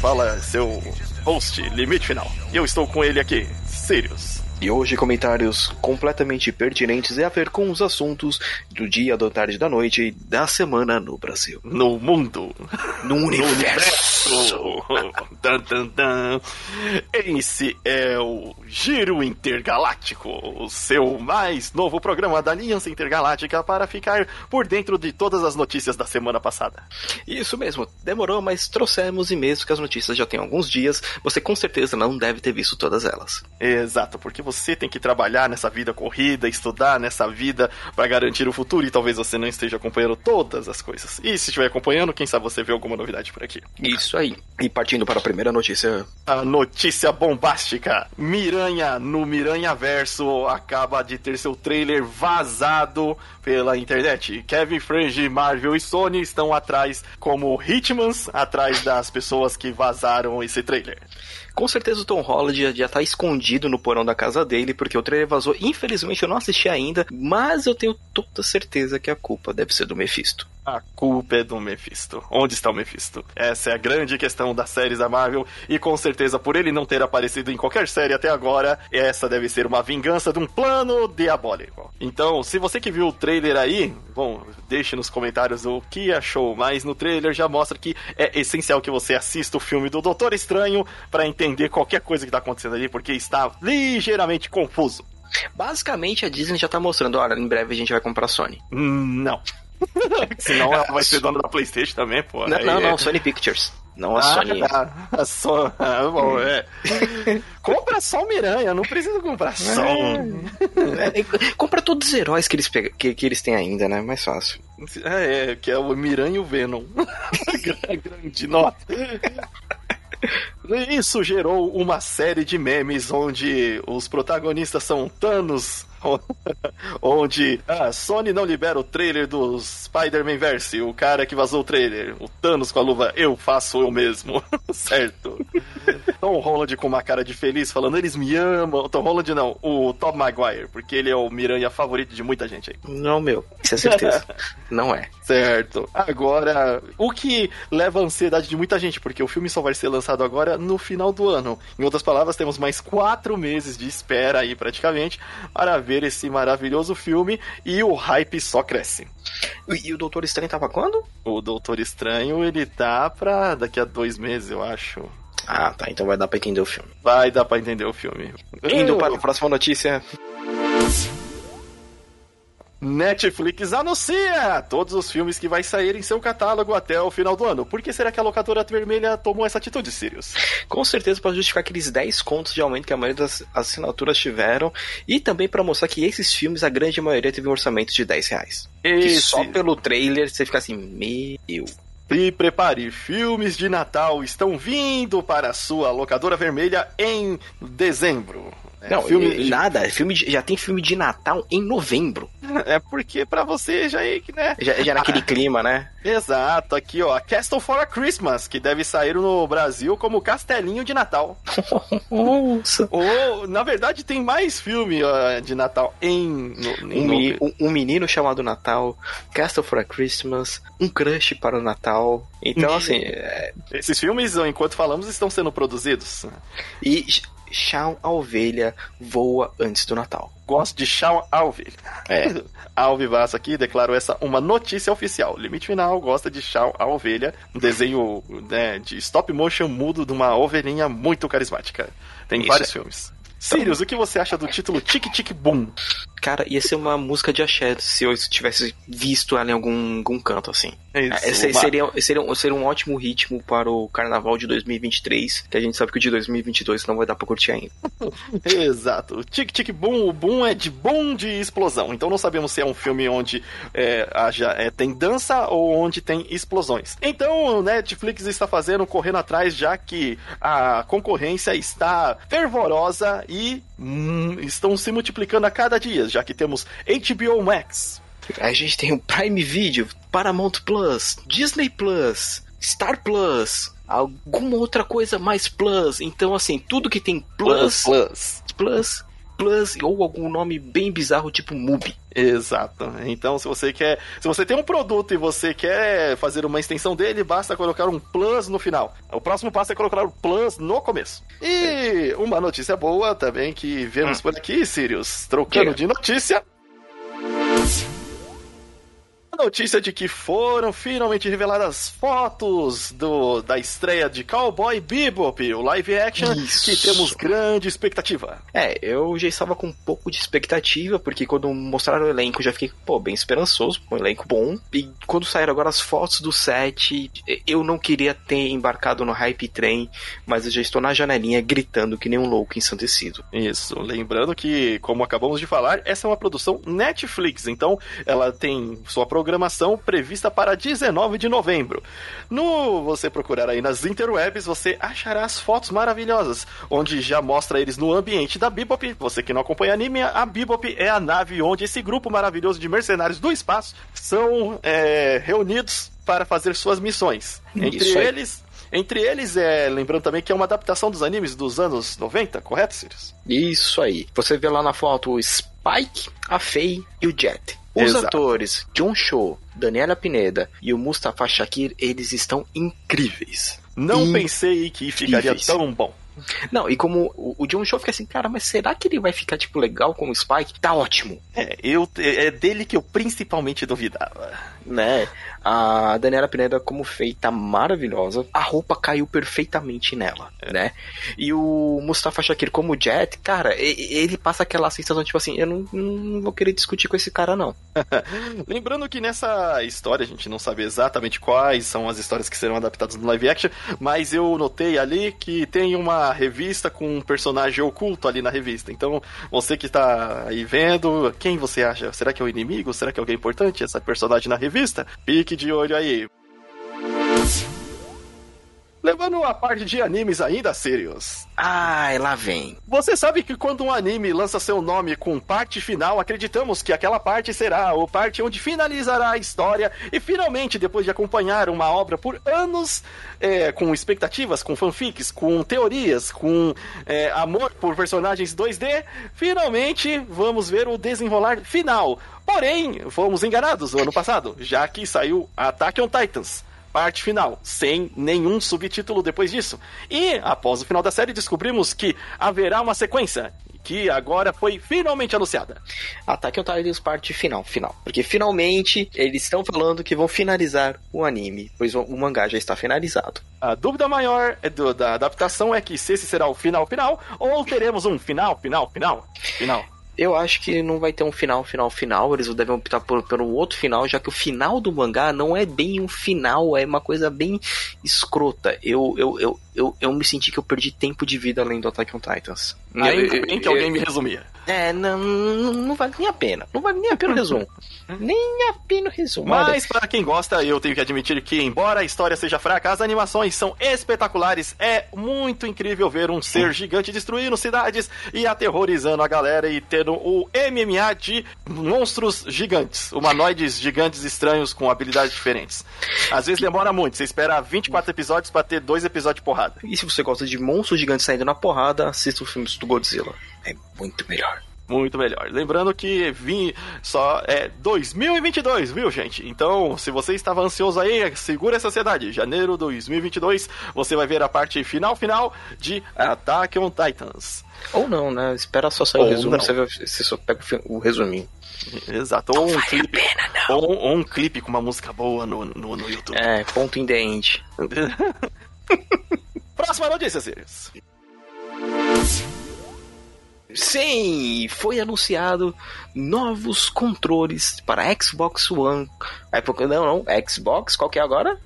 fala seu host, Limite Final. E eu estou com ele aqui, Sirius. E hoje comentários completamente pertinentes e a ver com os assuntos do dia, da tarde, da noite e da semana no Brasil. No mundo. No universo. Dun, dun, dun. Esse é o Giro Intergaláctico, o seu mais novo programa da Aliança Intergaláctica para ficar por dentro de todas as notícias da semana passada. Isso mesmo, demorou, mas trouxemos e mesmo que as notícias já têm alguns dias, você com certeza não deve ter visto todas elas. Exato, porque você tem que trabalhar nessa vida corrida, estudar nessa vida para garantir o futuro e talvez você não esteja acompanhando todas as coisas. E se estiver acompanhando, quem sabe você vê alguma novidade por aqui. Isso aí. E partindo para a primeira notícia. A notícia bombástica: Miranha no Miranha Verso acaba de ter seu trailer vazado pela internet. Kevin Feige, Marvel e Sony estão atrás como Hitmans, atrás das pessoas que vazaram esse trailer. Com certeza o Tom Holland já tá escondido no porão da casa dele, porque o trailer vazou. Infelizmente eu não assisti ainda, mas eu tenho toda certeza que a culpa deve ser do Mephisto. A culpa é do Mephisto. Onde está o Mephisto? Essa é a grande questão das séries da Marvel, e com certeza por ele não ter aparecido em qualquer série até agora, essa deve ser uma vingança de um plano diabólico. Então, se você que viu o trailer aí, bom, deixe nos comentários o que achou, mas no trailer já mostra que é essencial que você assista o filme do Doutor Estranho para entender qualquer coisa que está acontecendo ali, porque está ligeiramente confuso. Basicamente a Disney já tá mostrando, olha, em breve a gente vai comprar a Sony. Hum, Não. Senão ela vai ser dona da PlayStation também, pô. Não, Aí não, é- não, Sony Pictures. Não a Ah, Sony. tá. A Sony. Ah, bom, é. Compra só o Miranha, não precisa comprar só um. É, compra todos os heróis que eles, pega- que, que eles têm ainda, né? Mais fácil. É, é, que é o Miranha e o Venom. Grande nota. Isso gerou uma série de memes onde os protagonistas são Thanos, onde a Sony não libera o trailer do Spider-Man Verse, o cara que vazou o trailer, o Thanos com a luva, eu faço eu mesmo, certo? Tom Holland com uma cara de feliz falando, eles me amam. Tom Holland não, o Tom Maguire, porque ele é o Miranha favorito de muita gente aí. Não, meu. Isso é certeza. não é. Certo. Agora, o que leva a ansiedade de muita gente, porque o filme só vai ser lançado agora no final do ano. Em outras palavras, temos mais quatro meses de espera aí, praticamente, para ver esse maravilhoso filme e o hype só cresce. E, e o Doutor Estranho tava quando? O Doutor Estranho, ele tá pra daqui a dois meses, eu acho. Ah, tá. Então vai dar pra entender o filme. Vai dar pra entender o filme. Indo para a próxima notícia. Netflix anuncia todos os filmes que vai sair em seu catálogo até o final do ano. Por que será que a locadora vermelha tomou essa atitude, Sirius? Com certeza para justificar aqueles 10 contos de aumento que a maioria das assinaturas tiveram. E também para mostrar que esses filmes, a grande maioria teve um orçamento de 10 reais. E Esse- só pelo trailer você fica assim, meu. Se prepare, filmes de Natal estão vindo para a sua locadora vermelha em dezembro. É, Não, filme e- nada. Filme de- já tem filme de Natal em novembro. é porque pra você já é que, né? Já, já naquele clima, né? Exato, aqui ó, Castle for a Christmas, que deve sair no Brasil como Castelinho de Natal. Nossa. Ou, na verdade, tem mais filme ó, de Natal em, no, em Um, meni- um- um menino chamado Natal, Castle for a Christmas, um crush para o Natal. Então, assim, é, Esses filmes, enquanto falamos, estão sendo produzidos. e Shaun a ovelha voa antes do Natal. Gosto de Shaun Alve. É. Alvivaço aqui, declaro essa uma notícia oficial. Limite Final gosta de Shaun a Ovelha, um desenho né, de stop motion mudo de uma ovelhinha muito carismática. Tem Isso vários é. filmes. Sirius, o que você acha do título Tic Tic Boom? Cara, ia ser uma música de axé se eu tivesse visto ela em algum, algum canto, assim. Isso, É, se- uma- seria, seria, um- seria um ótimo ritmo para o carnaval de 2023, que a gente sabe que o de 2022 não vai dar pra curtir ainda. Exato. Tic Tic Boom, o boom é de boom de explosão. Então não sabemos se é um filme onde é, haja, é, tem dança ou onde tem explosões. Então o Netflix está fazendo, correndo atrás, já que a concorrência está fervorosa e hum, estão se multiplicando a cada dia, já que temos HBO Max. A gente tem o Prime Video, Paramount Plus, Disney Plus, Star Plus, alguma outra coisa mais Plus. Então, assim, tudo que tem Plus, Plus. Plus, Plus ou algum nome bem bizarro tipo MUBI. Exato. Então, se você quer, se você tem um produto e você quer fazer uma extensão dele, basta colocar um plus no final. O próximo passo é colocar o plus no começo. E uma notícia boa também que vemos hum. por aqui, Sirius, trocando de notícia notícia de que foram finalmente reveladas fotos do, da estreia de Cowboy Bebop, o live action, Isso. que temos grande expectativa. É, eu já estava com um pouco de expectativa, porque quando mostraram o elenco, já fiquei, pô, bem esperançoso, um elenco bom. E quando saíram agora as fotos do set, eu não queria ter embarcado no hype trem, mas eu já estou na janelinha gritando que nem um louco ensandecido. Isso, lembrando que, como acabamos de falar, essa é uma produção Netflix, então ela tem sua programação programação prevista para 19 de novembro. No você procurar aí nas interwebs, você achará as fotos maravilhosas, onde já mostra eles no ambiente da Bebop. Você que não acompanha anime, a Bebop é a nave onde esse grupo maravilhoso de mercenários do espaço são é, reunidos para fazer suas missões. Entre eles, entre eles, é, lembrando também que é uma adaptação dos animes dos anos 90, correto, Sirius? Isso aí. Você vê lá na foto o Spike, a Faye e o Jet. Os Exato. atores John Cho, Daniela Pineda e o Mustafa Shakir, eles estão incríveis. Não In... pensei que ficaria incríveis. tão bom. Não, e como o, John Cho fica assim, cara, mas será que ele vai ficar, tipo, legal como Spike? Tá ótimo. É, eu, é dele que eu principalmente duvidava. Né? A Daniela Pineda, como feita, maravilhosa. A roupa caiu perfeitamente nela, é. né? E o Mustafa Shakir, como Jet, cara, ele passa aquela sensação, tipo assim, eu não, não vou querer discutir com esse cara, não. Lembrando que nessa história, a gente não sabe exatamente quais são as histórias que serão adaptadas no live action, mas eu notei ali que tem uma revista com um personagem oculto ali na revista. Então, você que está aí vendo, quem você acha? Será que é o inimigo? Será que é alguém importante? Essa personagem na revista? Fique de olho aí. Levando a parte de animes ainda, Sirius. Ai, lá vem. Você sabe que quando um anime lança seu nome com parte final, acreditamos que aquela parte será o parte onde finalizará a história e finalmente, depois de acompanhar uma obra por anos, é, com expectativas, com fanfics, com teorias, com é, amor por personagens 2D, finalmente vamos ver o desenrolar final. Porém, fomos enganados no ano passado, já que saiu Attack on Titans parte final, sem nenhum subtítulo depois disso. E, após o final da série, descobrimos que haverá uma sequência, que agora foi finalmente anunciada. Attack on Titans parte final, final. Porque finalmente eles estão falando que vão finalizar o anime, pois o mangá já está finalizado. A dúvida maior é do, da adaptação é que se esse será o final final, ou teremos um final, final, final, final. Eu acho que não vai ter um final, final, final. Eles devem optar por, por um outro final, já que o final do mangá não é bem um final, é uma coisa bem escrota. Eu, eu, eu, eu, eu me senti que eu perdi tempo de vida além do Attack on Titans. Ainda bem que alguém me resumia. É, não, não, não, vale nem a pena. Não vale nem a pena o resumo. nem a pena o resumo. Mas para quem gosta, eu tenho que admitir que, embora a história seja fraca, as animações são espetaculares. É muito incrível ver um ser gigante destruindo cidades e aterrorizando a galera e tendo o MMA de monstros gigantes. Humanoides gigantes estranhos com habilidades diferentes. Às vezes demora muito. Você espera 24 episódios para ter dois episódios de porrada. E se você gosta de monstros gigantes saindo na porrada, assista os filmes do Godzilla. É muito melhor. Muito melhor. Lembrando que vim só é 2022, viu, gente? Então, se você estava ansioso aí, segura essa ansiedade. Janeiro 2022, você vai ver a parte final final de Attack on Titans. Ou não, né? Espera só sair Ou o resumo, você, você só pega o resuminho. Exato. Ou um, clipe, pena, ou, ou, um clipe com uma música boa no, no, no YouTube. É, ponto in the end. Próxima notícia, Sirius. Sim, foi anunciado novos controles para Xbox One. Época, não, não, Xbox, qual que é agora?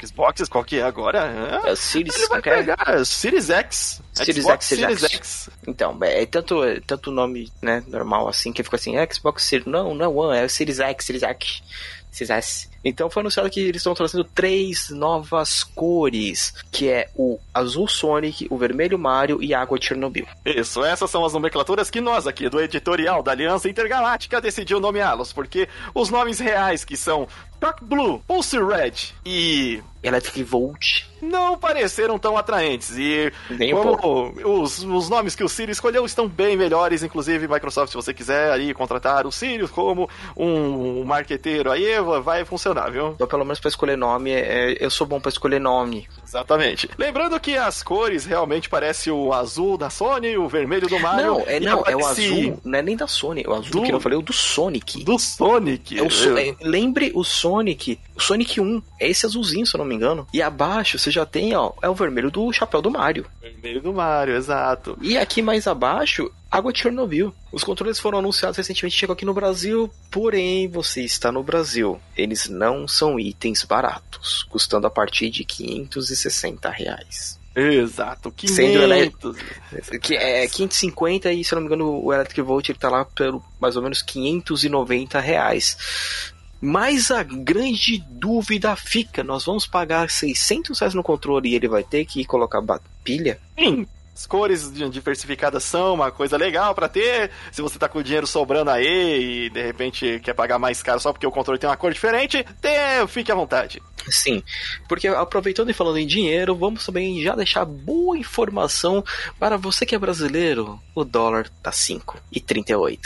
Xbox, qual que é agora? É, é Series, Ele vai pegar Series X. Series Xbox, X, Series X. X. Então, é, é tanto, é tanto nome né, normal assim, que fica assim, Xbox Series, não, não é One, é Series X, Series X, Series S. Então foi anunciado que eles estão trazendo três novas cores, que é o azul Sonic, o vermelho Mario e a água Chernobyl. Isso, essas são as nomenclaturas que nós aqui do editorial da Aliança Intergaláctica decidiu nomeá-los, porque os nomes reais que são Dark Blue, Pulse Red e Electric Volt não pareceram tão atraentes. E Nem um como os, os nomes que o Sirius escolheu estão bem melhores, inclusive Microsoft, se você quiser aí contratar o Sirius como um marqueteiro aí, vai funcionar, viu? Então, pelo menos pra escolher nome, é, eu sou bom pra escolher nome. Exatamente. Lembrando que as cores realmente parecem o azul da Sony, o vermelho do Mario. Não, é, não, é o azul, não é nem da Sony, é o azul Do- que eu falei, o do Sonic. do Sonic. É o So- é, lembre o Sonic, o Sonic 1, é esse azulzinho, se eu não me engano. E abaixo você já tem, ó, é o vermelho do chapéu do Mario. Vermelho do Mario, exato. E aqui mais abaixo, água de Chernobyl. Os controles foram anunciados recentemente, chegou aqui no Brasil, porém você está no Brasil. Eles não são itens baratos, custando a partir de 560 reais. Exato. Sendo ele- 500. Que é 550 e, se não me engano, o Electric Volt ele tá lá pelo mais ou menos 590 reais. Mas a grande dúvida fica: nós vamos pagar 600 reais no controle e ele vai ter que colocar pilha? Sim, as cores di- diversificadas são uma coisa legal pra ter. Se você tá com o dinheiro sobrando aí e de repente quer pagar mais caro só porque o controle tem uma cor diferente, tem, fique à vontade. Sim, porque aproveitando e falando em dinheiro, vamos também já deixar boa informação para você que é brasileiro: o dólar tá 5,38.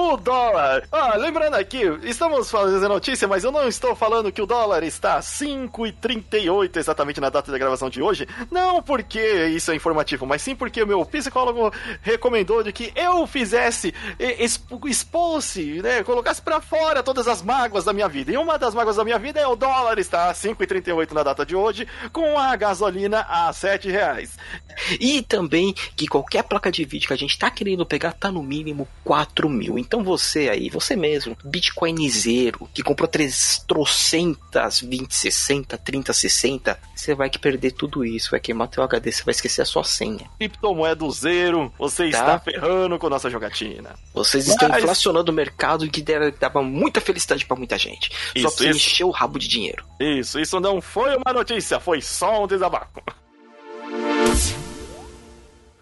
O dólar. Ah, lembrando aqui, estamos fazendo notícia, mas eu não estou falando que o dólar está a 5,38 exatamente na data da gravação de hoje. Não porque isso é informativo, mas sim porque o meu psicólogo recomendou de que eu fizesse, e- expôsse, né, colocasse pra fora todas as mágoas da minha vida. E uma das mágoas da minha vida é o dólar está a 5,38 na data de hoje, com a gasolina a 7 reais. E também que qualquer placa de vídeo que a gente tá querendo pegar tá no mínimo 4 mil. Então você aí, você mesmo, bitcoinizeiro, que comprou 3 trocentas, 20, 60, 30, 60, você vai que perder tudo isso, vai queimar teu HD, você vai esquecer a sua senha. Criptomoeda zero, você Tá. está ferrando com nossa jogatina. Vocês estão Mas- inflacionando o mercado e que dava muita felicidade pra muita gente. Só Isso, pra você isso. encher o rabo de dinheiro. Isso, isso não foi uma notícia, foi só um desabafo.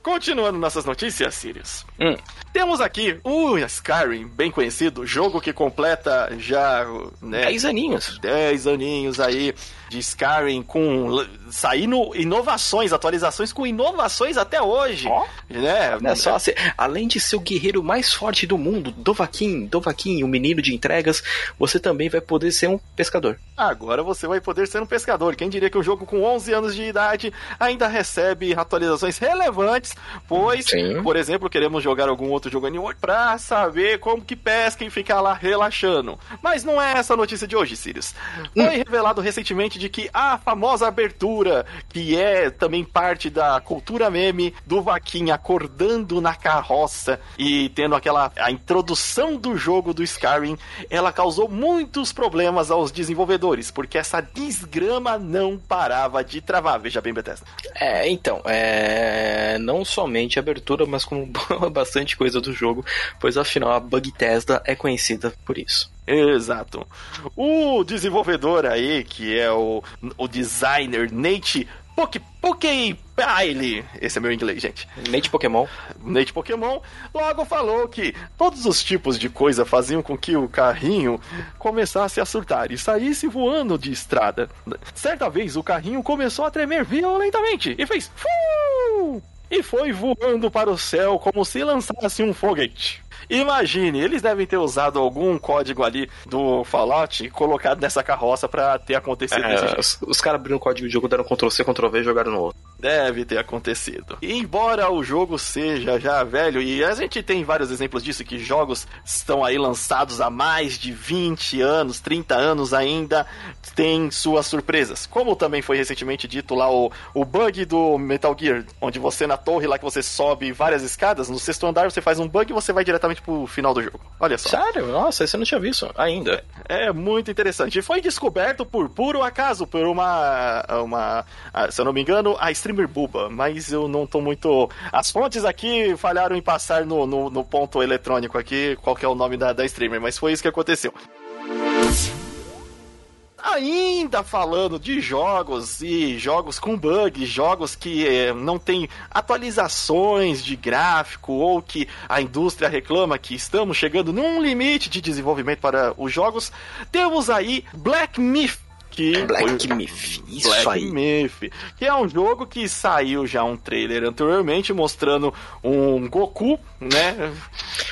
Continuando nossas notícias, Sirius. Hum. Temos aqui o Skyrim, bem conhecido, jogo que completa já né, 10 aninhos. 10 aninhos aí de Skyrim com saindo inovações, atualizações com inovações até hoje, Ó. né? Olha só, você- além de ser o guerreiro mais forte do mundo, Dovahkiin, Dovahkiin, o menino de entregas, você também vai poder ser um pescador. Agora você vai poder ser um pescador. Quem diria que um jogo com 11 anos de idade ainda recebe atualizações relevantes, pois, Sim. por exemplo, queremos jogar algum outro jogo World pra saber como que pesca e ficar lá relaxando. Mas não é essa a notícia de hoje, Sirius. Foi revelado recentemente de que a famosa abertura, que é também parte da cultura meme do Vaquinha acordando na carroça e tendo aquela a introdução do jogo do Skyrim, ela causou muitos problemas aos desenvolvedores, porque essa desgrama não parava de travar. Veja bem, Bethesda. É, então, é, não somente a abertura, mas como bastante coisa do jogo, pois afinal a Bug Tesla é conhecida por isso. Exato. O desenvolvedor aí, que é o, o designer Nate Poke, Poke Pile, esse é meu inglês, gente. Nate Pokémon. Nate Pokémon logo falou que todos os tipos de coisa faziam com que o carrinho começasse a surtar e saísse voando de estrada. Certa vez o carrinho começou a tremer violentamente e fez "Fu!" e foi voando para o céu como se lançasse um foguete. Imagine, eles devem ter usado algum código ali do Fallout e colocado nessa carroça pra ter acontecido desse É, jeito. os, os caras abriram o código de jogo, deram Ctrl-C, Ctrl-V e jogaram no outro. Deve ter acontecido. E embora o jogo seja já velho, e a gente tem vários exemplos disso, que jogos estão aí lançados há mais de 20 anos, 30 anos ainda, tem suas surpresas. Como também foi recentemente dito lá o, o bug do Metal Gear, onde você na torre lá que você sobe várias escadas, no sexto andar você faz um bug e você vai diretamente pro final do jogo. Olha só. Sério? Nossa, eu não tinha visto ainda. É muito interessante. E foi descoberto por puro acaso, por uma. uma ah, se eu não me engano, a streamer Buba. Mas eu não tô muito. As fontes aqui falharam em passar no, no, no ponto eletrônico aqui qual que é o nome da, da streamer, mas foi isso que aconteceu. Ainda falando de jogos e jogos com bugs, jogos que eh, não tem atualizações de gráfico ou que a indústria reclama que estamos chegando num limite de desenvolvimento para os jogos, temos aí Black Myth que Black foi... Myth, isso Black aí. Myth, que é um jogo que saiu já um trailer anteriormente mostrando um Goku, né?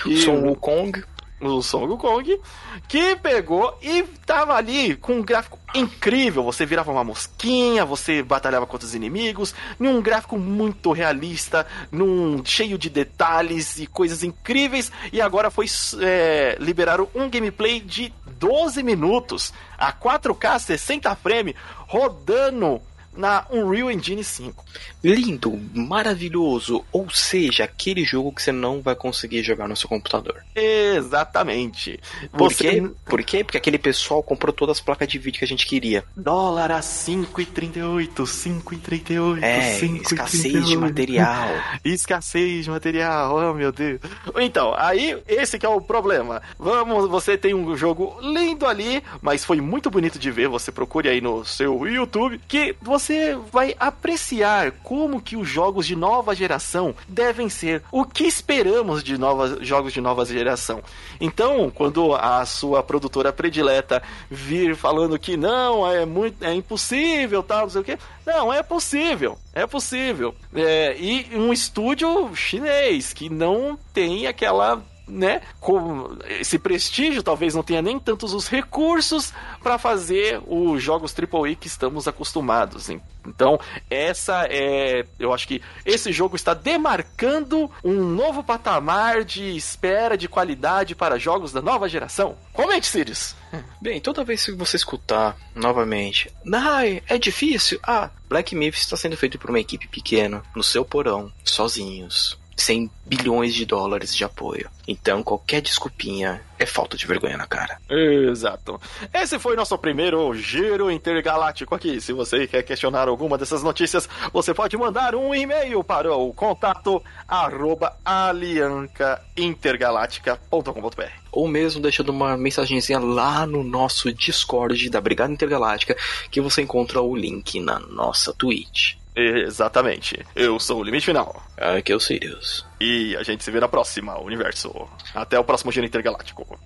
E Son Wukong o Son Kong, que pegou e tava ali com um gráfico incrível. Você virava uma mosquinha, você batalhava contra os inimigos, num gráfico muito realista, num cheio de detalhes e coisas incríveis. E agora foi é, liberaram um gameplay de 12 minutos a 4K 60 frames rodando na Unreal Engine 5. Lindo, maravilhoso, ou seja, aquele jogo que você não vai conseguir jogar no seu computador. Exatamente. Por você... quê? Por quê? Porque aquele pessoal comprou todas as placas de vídeo que a gente queria. Dólar a 5,38, 5,38, É, 5, escassez de material. escassez de material, oh meu Deus. Então, aí esse que é o problema. Vamos, você tem um jogo lindo ali, mas foi muito bonito de ver, você procure aí no seu YouTube, que você você vai apreciar como que os jogos de nova geração devem ser, o que esperamos de novas, jogos de nova geração. Então, quando a sua produtora predileta vir falando que não, é muito, é impossível, tal, não sei o que, não, é possível, é possível. É, e um estúdio chinês que não tem aquela né, com esse prestígio, talvez não tenha nem tantos os recursos para fazer os jogos AAA que estamos acostumados. Então, essa é, eu acho que esse jogo está demarcando um novo patamar de espera de qualidade para jogos da nova geração. Comente, Sirius. Bem, toda vez que você escutar novamente, ai, é difícil. Ah, Black Myth está sendo feito por uma equipe pequena, no seu porão, sozinhos 100 bilhões de dólares de apoio. Então, qualquer desculpinha é falta de vergonha na cara. Exato. Esse foi nosso primeiro giro intergaláctico aqui. Se você quer questionar alguma dessas notícias, você pode mandar um e-mail para o contato arroba aliancaintergaláctica.com.br ou mesmo deixando uma mensagenzinha lá no nosso Discord da Brigada Intergaláctica, que você encontra o link na nossa Twitch. Exatamente. Eu sou o Limite Final. Aqui é o Sirius. E a gente se vê na próxima, Universo. Até o próximo Giro Intergaláctico.